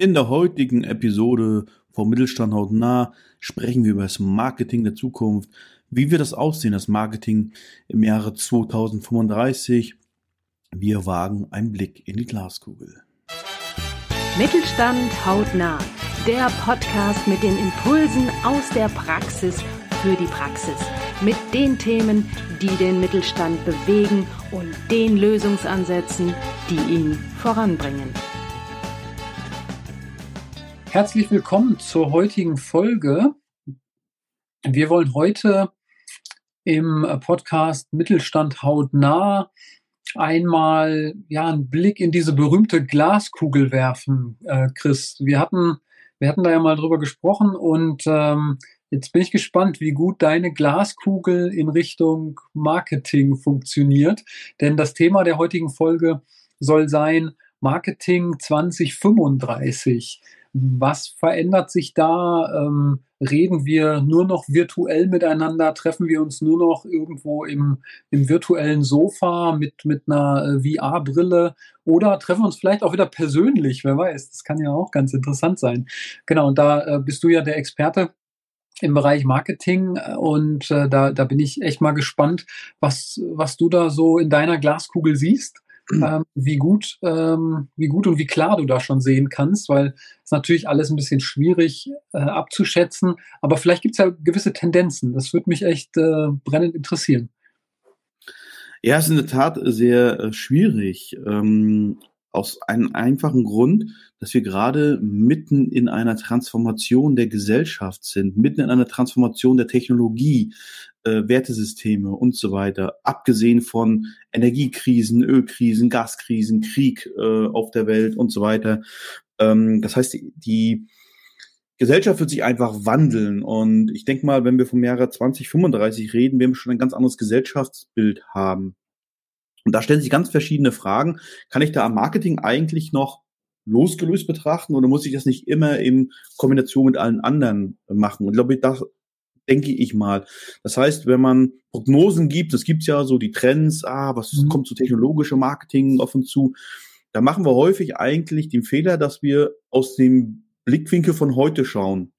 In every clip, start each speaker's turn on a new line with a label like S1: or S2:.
S1: In der heutigen Episode vom Mittelstand hautnah sprechen wir über das Marketing der Zukunft. Wie wird das aussehen, das Marketing im Jahre 2035? Wir wagen einen Blick in die Glaskugel.
S2: Mittelstand hautnah, der Podcast mit den Impulsen aus der Praxis für die Praxis, mit den Themen, die den Mittelstand bewegen und den Lösungsansätzen, die ihn voranbringen.
S3: Herzlich willkommen zur heutigen Folge. Wir wollen heute im Podcast Mittelstand hautnah einmal ja einen Blick in diese berühmte Glaskugel werfen, äh, Chris. Wir hatten wir hatten da ja mal drüber gesprochen und ähm, jetzt bin ich gespannt, wie gut deine Glaskugel in Richtung Marketing funktioniert, denn das Thema der heutigen Folge soll sein Marketing 2035. Was verändert sich da? Ähm, reden wir nur noch virtuell miteinander? Treffen wir uns nur noch irgendwo im, im virtuellen Sofa mit, mit einer äh, VR-Brille? Oder treffen wir uns vielleicht auch wieder persönlich? Wer weiß, das kann ja auch ganz interessant sein. Genau, und da äh, bist du ja der Experte im Bereich Marketing äh, und äh, da, da bin ich echt mal gespannt, was, was du da so in deiner Glaskugel siehst ähm, wie gut, ähm, wie gut und wie klar du da schon sehen kannst, weil es natürlich alles ein bisschen schwierig äh, abzuschätzen, aber vielleicht gibt es ja gewisse Tendenzen. Das würde mich echt äh, brennend interessieren.
S1: Ja, es ist in der Tat sehr äh, schwierig. Ähm, aus einem einfachen Grund, dass wir gerade mitten in einer Transformation der Gesellschaft sind, mitten in einer Transformation der Technologie äh, Wertesysteme und so weiter, abgesehen von Energiekrisen, Ölkrisen, Gaskrisen, Krieg äh, auf der Welt und so weiter. Ähm, das heißt, die, Gesellschaft wird sich einfach wandeln und ich denke mal, wenn wir vom Jahre 2035 reden, werden wir schon ein ganz anderes Gesellschaftsbild haben. Und da stellen sich ganz verschiedene Fragen. Kann ich da am Marketing eigentlich noch losgelöst betrachten oder muss ich das nicht immer in Kombination mit allen anderen machen? Und ich glaube, das denke ich mal. Das heißt, wenn man Prognosen gibt, es gibt ja so die Trends, ah, was mhm. kommt zu technologischem Marketing auf uns zu, da machen wir häufig eigentlich den Fehler, dass wir aus dem Blickwinkel von heute schauen.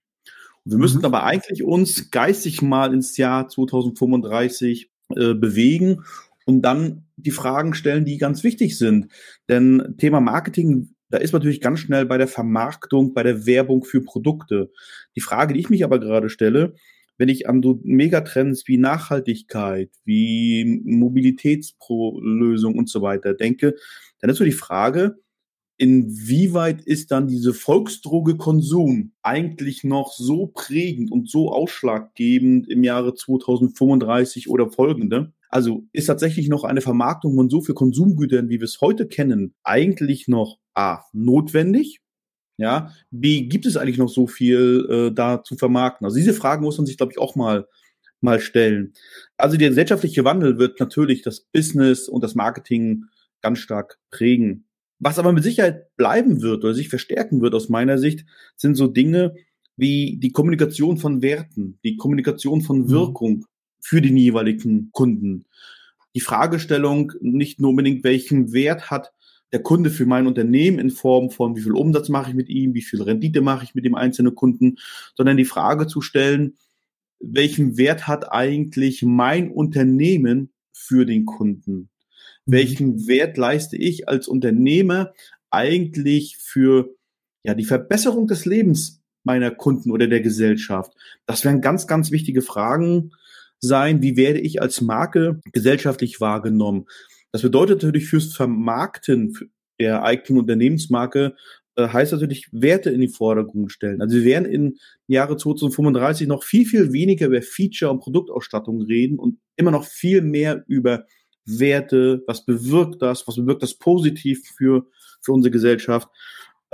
S1: Und wir müssten mhm. aber eigentlich uns geistig mal ins Jahr 2035 äh, bewegen und dann die Fragen stellen, die ganz wichtig sind. Denn Thema Marketing, da ist man natürlich ganz schnell bei der Vermarktung, bei der Werbung für Produkte. Die Frage, die ich mich aber gerade stelle, wenn ich an so Megatrends wie Nachhaltigkeit, wie Mobilitätslösung und so weiter denke, dann ist so die Frage, inwieweit ist dann diese Volksdroge Konsum eigentlich noch so prägend und so ausschlaggebend im Jahre 2035 oder folgende? Also ist tatsächlich noch eine Vermarktung von so viel Konsumgütern, wie wir es heute kennen, eigentlich noch A, notwendig? Ja, wie gibt es eigentlich noch so viel äh, da zu vermarkten? Also diese Fragen muss man sich, glaube ich, auch mal mal stellen. Also der gesellschaftliche Wandel wird natürlich das Business und das Marketing ganz stark prägen. Was aber mit Sicherheit bleiben wird oder sich verstärken wird aus meiner Sicht, sind so Dinge wie die Kommunikation von Werten, die Kommunikation von mhm. Wirkung für den jeweiligen Kunden. Die Fragestellung nicht nur unbedingt, welchen Wert hat der Kunde für mein Unternehmen in Form von, wie viel Umsatz mache ich mit ihm, wie viel Rendite mache ich mit dem einzelnen Kunden, sondern die Frage zu stellen, welchen Wert hat eigentlich mein Unternehmen für den Kunden? Mhm. Welchen Wert leiste ich als Unternehmer eigentlich für ja, die Verbesserung des Lebens meiner Kunden oder der Gesellschaft? Das wären ganz, ganz wichtige Fragen sein. Wie werde ich als Marke gesellschaftlich wahrgenommen? Das bedeutet natürlich fürs Vermarkten der eigenen Unternehmensmarke äh, heißt natürlich Werte in die Vordergrund stellen. Also wir werden im Jahre 2035 noch viel, viel weniger über Feature und Produktausstattung reden und immer noch viel mehr über Werte, was bewirkt das, was bewirkt das positiv für, für unsere Gesellschaft.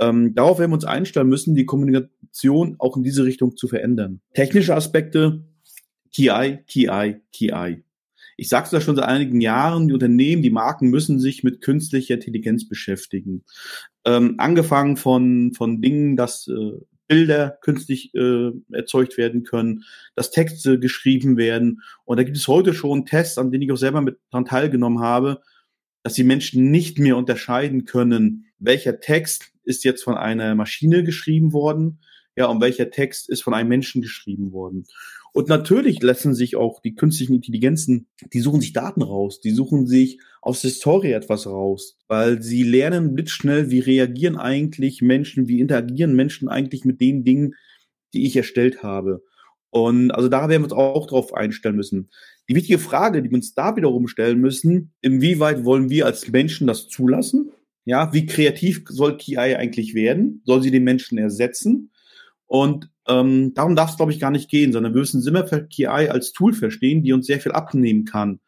S1: Ähm, darauf werden wir uns einstellen müssen, die Kommunikation auch in diese Richtung zu verändern. Technische Aspekte, TI, TI, TI ich sage es ja schon seit einigen Jahren, die Unternehmen, die Marken müssen sich mit künstlicher Intelligenz beschäftigen. Ähm, angefangen von, von Dingen, dass äh, Bilder künstlich äh, erzeugt werden können, dass Texte geschrieben werden. Und da gibt es heute schon Tests, an denen ich auch selber mit dran teilgenommen habe, dass die Menschen nicht mehr unterscheiden können, welcher Text ist jetzt von einer Maschine geschrieben worden, ja, und welcher Text ist von einem Menschen geschrieben worden. Und natürlich lassen sich auch die künstlichen Intelligenzen, die suchen sich Daten raus, die suchen sich aus der Historie etwas raus, weil sie lernen blitzschnell, wie reagieren eigentlich Menschen, wie interagieren Menschen eigentlich mit den Dingen, die ich erstellt habe. Und also da werden wir uns auch drauf einstellen müssen. Die wichtige Frage, die wir uns da wiederum stellen müssen, inwieweit wollen wir als Menschen das zulassen? Ja, wie kreativ soll KI eigentlich werden? Soll sie den Menschen ersetzen? Und ähm, darum darf es, glaube ich, gar nicht gehen, sondern wir müssen immer KI als Tool verstehen, die uns sehr viel abnehmen kann.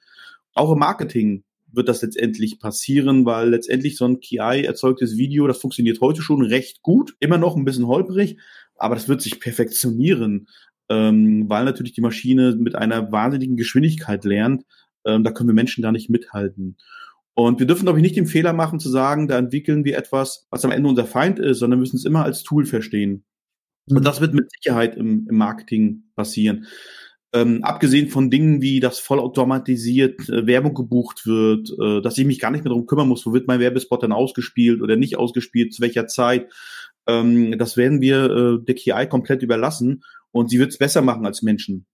S1: Auch im Marketing wird das letztendlich passieren, weil letztendlich so ein KI erzeugtes Video, das funktioniert heute schon recht gut, immer noch ein bisschen holprig, aber das wird sich perfektionieren, ähm, weil natürlich die Maschine mit einer wahnsinnigen Geschwindigkeit lernt. Ähm, da können wir Menschen gar nicht mithalten. Und wir dürfen, glaube ich, nicht den Fehler machen zu sagen, da entwickeln wir etwas, was am Ende unser Feind ist, sondern müssen es immer als Tool verstehen. Und das wird mit Sicherheit im, im Marketing passieren. Ähm, abgesehen von Dingen wie, dass vollautomatisiert äh, Werbung gebucht wird, äh, dass ich mich gar nicht mehr darum kümmern muss, wo wird mein Werbespot dann ausgespielt oder nicht ausgespielt, zu welcher Zeit. Ähm, das werden wir äh, der KI komplett überlassen und sie wird es besser machen als Menschen.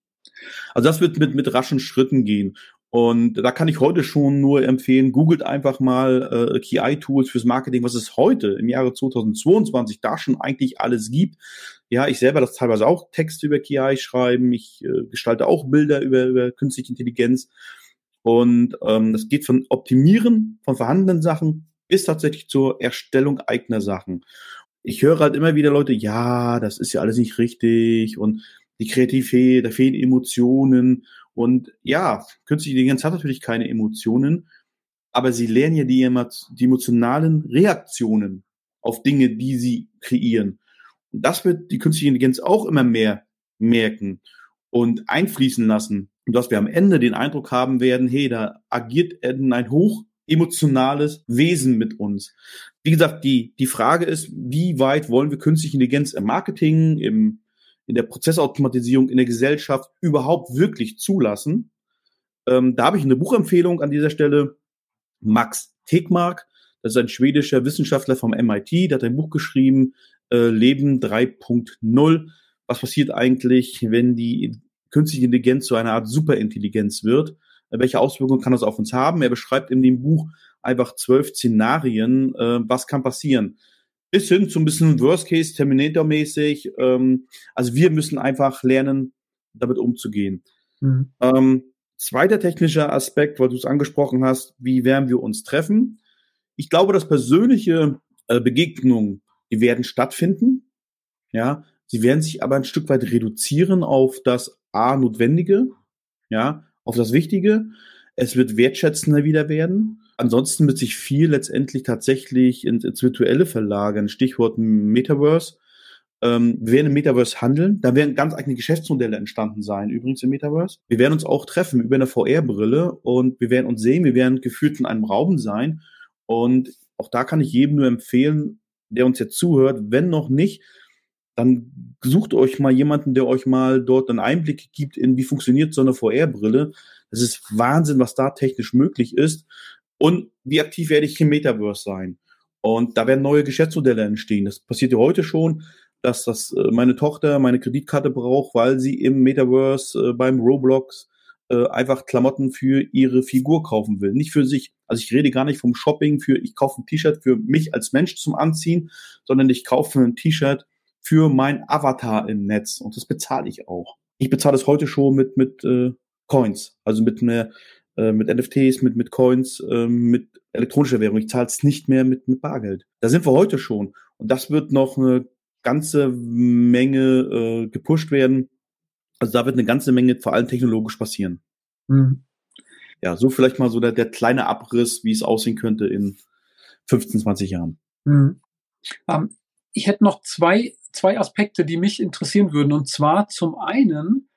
S1: Also das wird mit, mit raschen Schritten gehen. Und da kann ich heute schon nur empfehlen, googelt einfach mal äh, KI-Tools fürs Marketing, was es heute im Jahre 2022 da schon eigentlich alles gibt. Ja, ich selber das teilweise auch Texte über KI schreiben, ich äh, gestalte auch Bilder über, über künstliche Intelligenz. Und ähm, das geht von Optimieren von vorhandenen Sachen bis tatsächlich zur Erstellung eigener Sachen. Ich höre halt immer wieder Leute, ja, das ist ja alles nicht richtig und die Kreativität, da fehlen Emotionen und ja, künstliche Intelligenz hat natürlich keine Emotionen, aber sie lernen ja die, die emotionalen Reaktionen auf Dinge, die sie kreieren. Und das wird die künstliche Intelligenz auch immer mehr merken und einfließen lassen. Und dass wir am Ende den Eindruck haben werden, hey, da agiert ein hoch emotionales Wesen mit uns. Wie gesagt, die, die Frage ist, wie weit wollen wir künstliche Intelligenz im Marketing, im in der Prozessautomatisierung in der Gesellschaft überhaupt wirklich zulassen. Ähm, da habe ich eine Buchempfehlung an dieser Stelle. Max Tegmark, das ist ein schwedischer Wissenschaftler vom MIT, der hat ein Buch geschrieben, äh, Leben 3.0. Was passiert eigentlich, wenn die künstliche Intelligenz zu einer Art Superintelligenz wird? Äh, welche Auswirkungen kann das auf uns haben? Er beschreibt in dem Buch einfach zwölf Szenarien, äh, was kann passieren bis hin zu ein bisschen Worst Case Terminator-mäßig. Ähm, also wir müssen einfach lernen, damit umzugehen. Mhm. Ähm, zweiter technischer Aspekt, weil du es angesprochen hast, wie werden wir uns treffen? Ich glaube, dass persönliche äh, Begegnungen, die werden stattfinden. Ja, sie werden sich aber ein Stück weit reduzieren auf das A notwendige, ja, auf das Wichtige. Es wird wertschätzender wieder werden. Ansonsten wird sich viel letztendlich tatsächlich ins, ins Virtuelle verlagern. Stichwort Metaverse. Ähm, wir werden im Metaverse handeln. Da werden ganz eigene Geschäftsmodelle entstanden sein, übrigens im Metaverse. Wir werden uns auch treffen über eine VR-Brille und wir werden uns sehen. Wir werden gefühlt in einem Raum sein. Und auch da kann ich jedem nur empfehlen, der uns jetzt zuhört, wenn noch nicht, dann sucht euch mal jemanden, der euch mal dort einen Einblick gibt in, wie funktioniert so eine VR-Brille. Das ist Wahnsinn, was da technisch möglich ist. Und wie aktiv werde ich im Metaverse sein? Und da werden neue Geschäftsmodelle entstehen. Das passiert ja heute schon, dass das äh, meine Tochter meine Kreditkarte braucht, weil sie im Metaverse äh, beim Roblox äh, einfach Klamotten für ihre Figur kaufen will, nicht für sich. Also ich rede gar nicht vom Shopping für ich kaufe ein T-Shirt für mich als Mensch zum Anziehen, sondern ich kaufe ein T-Shirt für mein Avatar im Netz und das bezahle ich auch. Ich bezahle es heute schon mit mit äh, Coins, also mit einer äh, mit NFTs, mit, mit Coins, äh, mit elektronischer Währung. Ich zahle es nicht mehr mit, mit Bargeld. Da sind wir heute schon. Und das wird noch eine ganze Menge äh, gepusht werden. Also da wird eine ganze Menge vor allem technologisch passieren. Mhm. Ja, so vielleicht mal so der, der kleine Abriss, wie es aussehen könnte in 15, 20 Jahren. Mhm.
S3: Ähm, ich hätte noch zwei, zwei Aspekte, die mich interessieren würden. Und zwar zum einen,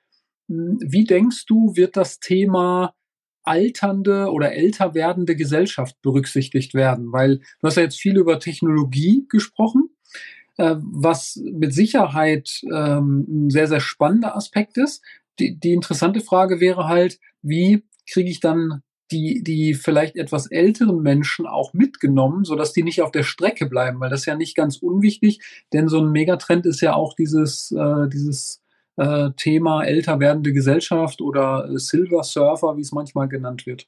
S3: hm, wie denkst du, wird das Thema alternde oder älter werdende Gesellschaft berücksichtigt werden? Weil du hast ja jetzt viel über Technologie gesprochen, äh, was mit Sicherheit ähm, ein sehr, sehr spannender Aspekt ist. Die, die interessante Frage wäre halt, wie kriege ich dann die, die vielleicht etwas älteren Menschen auch mitgenommen, sodass die nicht auf der Strecke bleiben, weil das ist ja nicht ganz unwichtig, denn so ein Megatrend ist ja auch dieses, äh, dieses äh, Thema älter werdende Gesellschaft oder Silver Surfer, wie es manchmal genannt wird.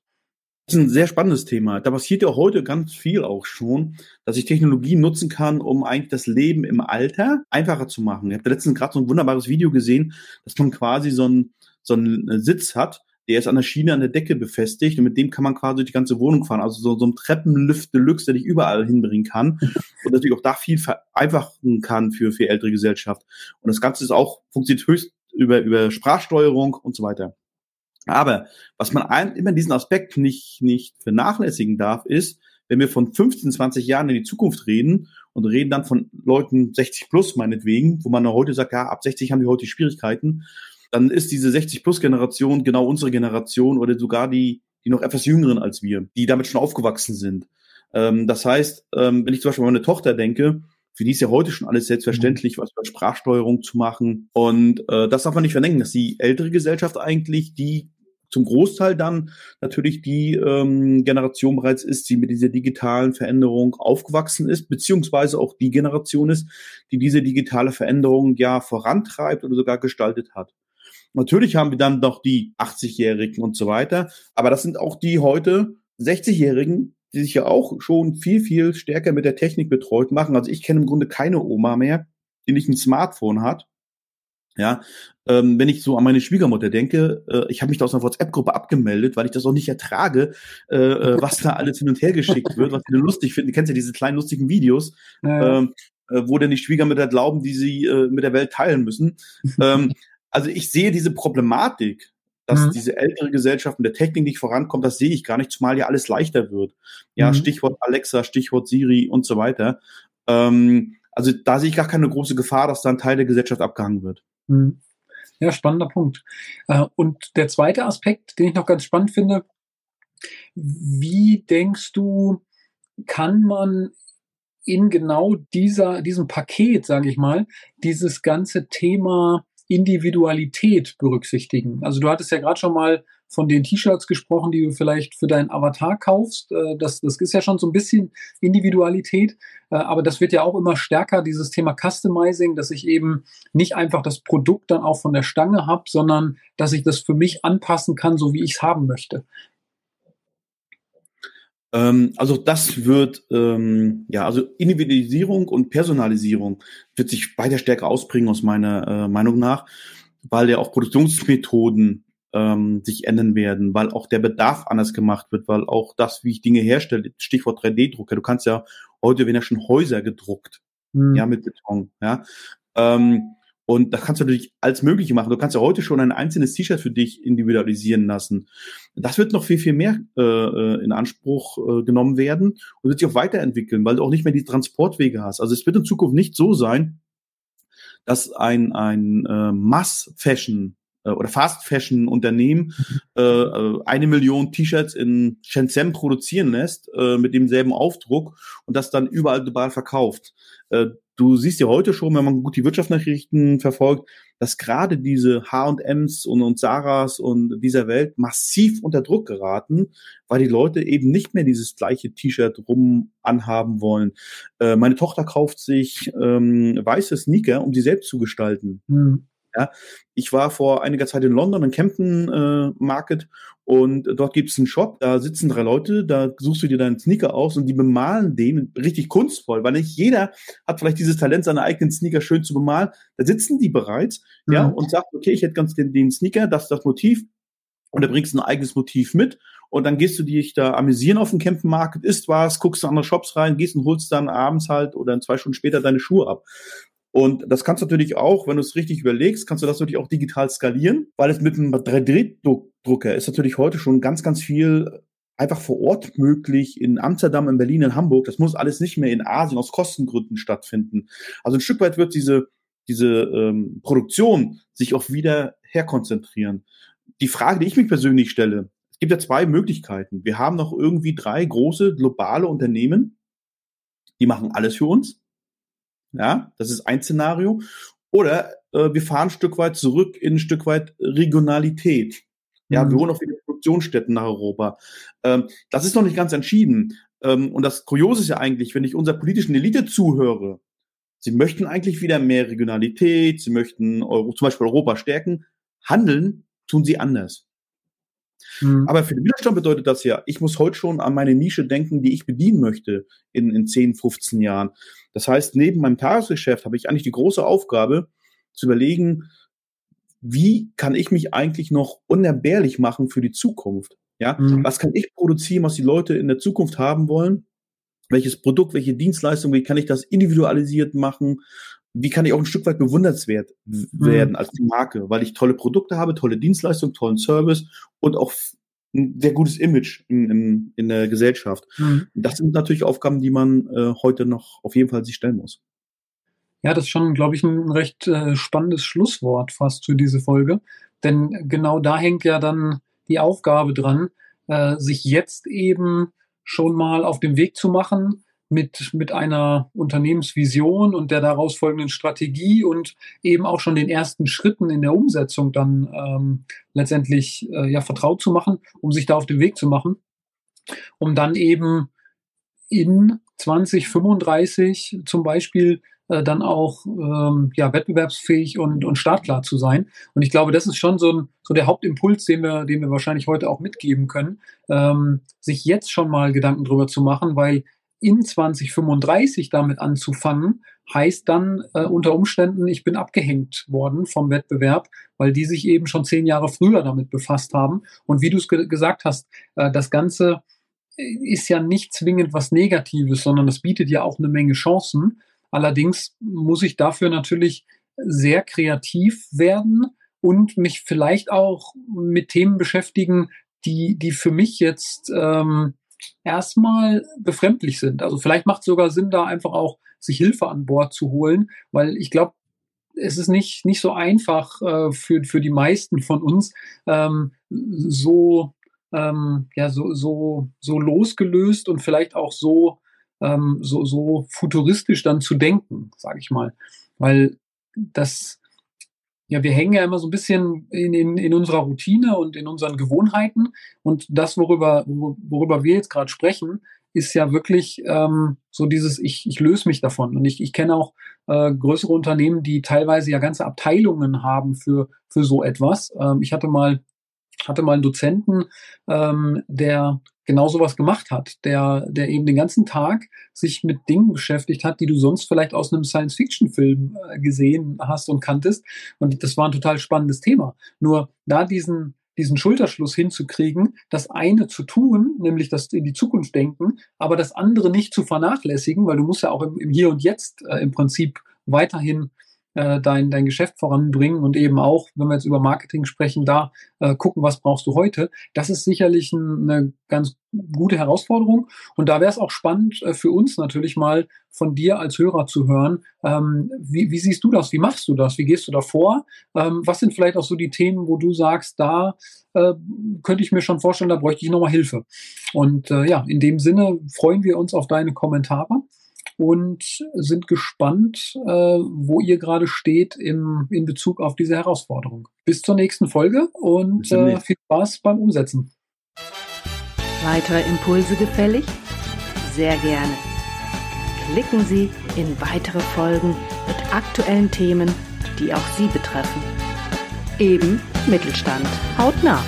S1: Das ist ein sehr spannendes Thema. Da passiert ja heute ganz viel auch schon, dass ich Technologie nutzen kann, um eigentlich das Leben im Alter einfacher zu machen. Ich habe letztens gerade so ein wunderbares Video gesehen, dass man quasi so einen, so einen Sitz hat, der ist an der Schiene an der Decke befestigt und mit dem kann man quasi die ganze Wohnung fahren. Also so, so ein Treppenlift Deluxe, der dich überall hinbringen kann und natürlich auch da viel vereinfachen kann für, für ältere Gesellschaft. Und das Ganze ist auch, funktioniert höchst über, über Sprachsteuerung und so weiter. Aber was man ein, immer diesen Aspekt nicht, nicht vernachlässigen darf, ist, wenn wir von 15, 20 Jahren in die Zukunft reden und reden dann von Leuten 60 plus meinetwegen, wo man heute sagt, ja, ab 60 haben wir heute Schwierigkeiten, dann ist diese 60 plus Generation genau unsere Generation oder sogar die, die noch etwas jüngeren als wir, die damit schon aufgewachsen sind. Ähm, das heißt, ähm, wenn ich zum Beispiel an meine Tochter denke, für die ist ja heute schon alles selbstverständlich, was über Sprachsteuerung zu machen. Und äh, das darf man nicht verdenken, dass die ältere Gesellschaft eigentlich die zum Großteil dann natürlich die ähm, Generation bereits ist, die mit dieser digitalen Veränderung aufgewachsen ist, beziehungsweise auch die Generation ist, die diese digitale Veränderung ja vorantreibt oder sogar gestaltet hat. Natürlich haben wir dann noch die 80-Jährigen und so weiter, aber das sind auch die heute 60-Jährigen, die sich ja auch schon viel, viel stärker mit der Technik betreut machen. Also ich kenne im Grunde keine Oma mehr, die nicht ein Smartphone hat. Ja, ähm, wenn ich so an meine Schwiegermutter denke, äh, ich habe mich da aus einer WhatsApp-Gruppe abgemeldet, weil ich das auch nicht ertrage, äh, äh was da alles hin und her geschickt wird, was ich lustig finde. Du kennst ja diese kleinen lustigen Videos, ja. ähm, äh, wo denn die Schwiegermütter glauben, die sie äh, mit der Welt teilen müssen. ähm, also ich sehe diese Problematik dass mhm. diese ältere Gesellschaft mit der Technik nicht vorankommt, das sehe ich gar nicht, zumal ja alles leichter wird. Ja, mhm. Stichwort Alexa, Stichwort Siri und so weiter. Ähm, also da sehe ich gar keine große Gefahr, dass da ein Teil der Gesellschaft abgehangen wird.
S3: Mhm. Ja, spannender Punkt. Äh, und der zweite Aspekt, den ich noch ganz spannend finde, wie denkst du, kann man in genau dieser, diesem Paket, sage ich mal, dieses ganze Thema Individualität berücksichtigen. Also du hattest ja gerade schon mal von den T-Shirts gesprochen, die du vielleicht für deinen Avatar kaufst. Äh, das, das ist ja schon so ein bisschen Individualität, äh, aber das wird ja auch immer stärker, dieses Thema Customizing, dass ich eben nicht einfach das Produkt dann auch von der Stange habe, sondern dass ich das für mich anpassen kann, so wie ich es haben möchte.
S1: Ähm, also das wird, ähm, ja, also Individualisierung und Personalisierung wird sich weiter stärker ausprägen aus meiner äh, Meinung nach, weil ja auch Produktionsmethoden ähm, sich ändern werden, weil auch der Bedarf anders gemacht wird, weil auch das, wie ich Dinge herstelle, Stichwort 3D-Drucker, du kannst ja heute werden ja schon Häuser gedruckt, hm. ja, mit Beton, ja. Ähm, und da kannst du natürlich alles Mögliche machen. Du kannst ja heute schon ein einzelnes T-Shirt für dich individualisieren lassen. Das wird noch viel, viel mehr äh, äh, in Anspruch äh, genommen werden und wird sich auch weiterentwickeln, weil du auch nicht mehr die Transportwege hast. Also es wird in Zukunft nicht so sein, dass ein, ein äh, Mass-Fashion äh, oder Fast-Fashion-Unternehmen äh, äh, eine Million T-Shirts in Shenzhen produzieren lässt äh, mit demselben Aufdruck und das dann überall global verkauft. Äh, du siehst ja heute schon, wenn man gut die Wirtschaftsnachrichten verfolgt, dass gerade diese H&Ms und, und Saras und dieser Welt massiv unter Druck geraten, weil die Leute eben nicht mehr dieses gleiche T-Shirt rum anhaben wollen. Äh, meine Tochter kauft sich ähm, weiße Sneaker, um sie selbst zu gestalten. Mhm. Ja, ich war vor einiger Zeit in London, in Campton äh, Market, und dort gibt es einen Shop, da sitzen drei Leute, da suchst du dir deinen Sneaker aus und die bemalen den richtig kunstvoll, weil nicht jeder hat vielleicht dieses Talent, seine eigenen Sneaker schön zu bemalen. Da sitzen die bereits, mhm. ja, und sagt, okay, ich hätte ganz den, den Sneaker, das ist das Motiv, und da bringst du ein eigenes Motiv mit und dann gehst du dich da amüsieren auf dem Campen Market, isst was, guckst du andere Shops rein, gehst und holst dann abends halt oder zwei Stunden später deine Schuhe ab. Und das kannst du natürlich auch, wenn du es richtig überlegst, kannst du das natürlich auch digital skalieren, weil es mit einem 3D-Drucker ist natürlich heute schon ganz, ganz viel einfach vor Ort möglich in Amsterdam, in Berlin, in Hamburg. Das muss alles nicht mehr in Asien aus Kostengründen stattfinden. Also ein Stück weit wird diese, diese ähm, Produktion sich auch wieder herkonzentrieren. Die Frage, die ich mich persönlich stelle, es gibt ja zwei Möglichkeiten. Wir haben noch irgendwie drei große globale Unternehmen, die machen alles für uns. Ja, das ist ein Szenario. Oder äh, wir fahren ein Stück weit zurück in ein Stück weit Regionalität. Ja, mhm. wir holen auch wieder Produktionsstätten nach Europa. Ähm, das ist noch nicht ganz entschieden. Ähm, und das Kuriose ist ja eigentlich, wenn ich unserer politischen Elite zuhöre, sie möchten eigentlich wieder mehr Regionalität, sie möchten Euro, zum Beispiel Europa stärken, handeln tun sie anders. Mhm. Aber für den Widerstand bedeutet das ja, ich muss heute schon an meine Nische denken, die ich bedienen möchte in, in 10, 15 Jahren. Das heißt, neben meinem Tagesgeschäft habe ich eigentlich die große Aufgabe zu überlegen, wie kann ich mich eigentlich noch unentbehrlich machen für die Zukunft? Ja, mhm. was kann ich produzieren, was die Leute in der Zukunft haben wollen? Welches Produkt, welche Dienstleistung, wie kann ich das individualisiert machen? Wie kann ich auch ein Stück weit bewundernswert mhm. werden als Marke, weil ich tolle Produkte habe, tolle Dienstleistung, tollen Service und auch ein sehr gutes Image in, in, in der Gesellschaft. Mhm. Das sind natürlich Aufgaben, die man äh, heute noch auf jeden Fall sich stellen muss.
S3: Ja, das ist schon, glaube ich, ein recht äh, spannendes Schlusswort fast für diese Folge. Denn genau da hängt ja dann die Aufgabe dran, äh, sich jetzt eben schon mal auf den Weg zu machen mit, mit einer Unternehmensvision und der daraus folgenden Strategie und eben auch schon den ersten Schritten in der Umsetzung dann ähm, letztendlich äh, ja vertraut zu machen, um sich da auf den Weg zu machen, um dann eben in 2035 zum Beispiel äh, dann auch ähm, ja, wettbewerbsfähig und, und startklar zu sein. Und ich glaube, das ist schon so, ein, so der Hauptimpuls, den wir, den wir wahrscheinlich heute auch mitgeben können, ähm, sich jetzt schon mal Gedanken drüber zu machen, weil in 2035 damit anzufangen, heißt dann äh, unter Umständen, ich bin abgehängt worden vom Wettbewerb, weil die sich eben schon zehn Jahre früher damit befasst haben. Und wie du es ge gesagt hast, äh, das Ganze ist ja nicht zwingend was Negatives, sondern es bietet ja auch eine Menge Chancen. Allerdings muss ich dafür natürlich sehr kreativ werden und mich vielleicht auch mit Themen beschäftigen, die, die für mich jetzt ähm, erstmal befremdlich sind. Also vielleicht macht es sogar Sinn, da einfach auch sich Hilfe an Bord zu holen, weil ich glaube, es ist nicht, nicht so einfach äh, für, für die meisten von uns, ähm, so, ähm, ja, so, so, so losgelöst und vielleicht auch so ähm, so, so futuristisch dann zu denken, sage ich mal. Weil das, ja, wir hängen ja immer so ein bisschen in, in, in unserer Routine und in unseren Gewohnheiten. Und das, worüber, worüber wir jetzt gerade sprechen, ist ja wirklich ähm, so dieses, ich, ich löse mich davon. Und ich, ich kenne auch äh, größere Unternehmen, die teilweise ja ganze Abteilungen haben für, für so etwas. Ähm, ich hatte mal, hatte mal einen Dozenten, ähm, der genau sowas gemacht hat, der, der eben den ganzen Tag sich mit Dingen beschäftigt hat, die du sonst vielleicht aus einem Science-Fiction-Film äh, gesehen hast und kanntest. Und das war ein total spannendes Thema. Nur da diesen, diesen Schulterschluss hinzukriegen, das eine zu tun, nämlich das in die Zukunft denken, aber das andere nicht zu vernachlässigen, weil du musst ja auch im, im Hier und Jetzt äh, im Prinzip weiterhin äh, dein, dein Geschäft voranbringen und eben auch, wenn wir jetzt über Marketing sprechen, da äh, gucken, was brauchst du heute. Das ist sicherlich ein, eine ganz gute Herausforderung. Und da wäre es auch spannend äh, für uns natürlich mal von dir als Hörer zu hören. Ähm, wie, wie siehst du das? Wie machst du das? Wie gehst du da vor? Ähm, was sind vielleicht auch so die Themen, wo du sagst, da äh, könnte ich mir schon vorstellen, da bräuchte ich nochmal Hilfe. Und äh, ja, in dem Sinne freuen wir uns auf deine Kommentare und sind gespannt, äh, wo ihr gerade steht im, in Bezug auf diese Herausforderung. Bis zur nächsten Folge und äh, viel Spaß beim Umsetzen.
S2: Weitere Impulse gefällig? Sehr gerne. Klicken Sie in weitere Folgen mit aktuellen Themen, die auch Sie betreffen. Eben Mittelstand. Haut nah.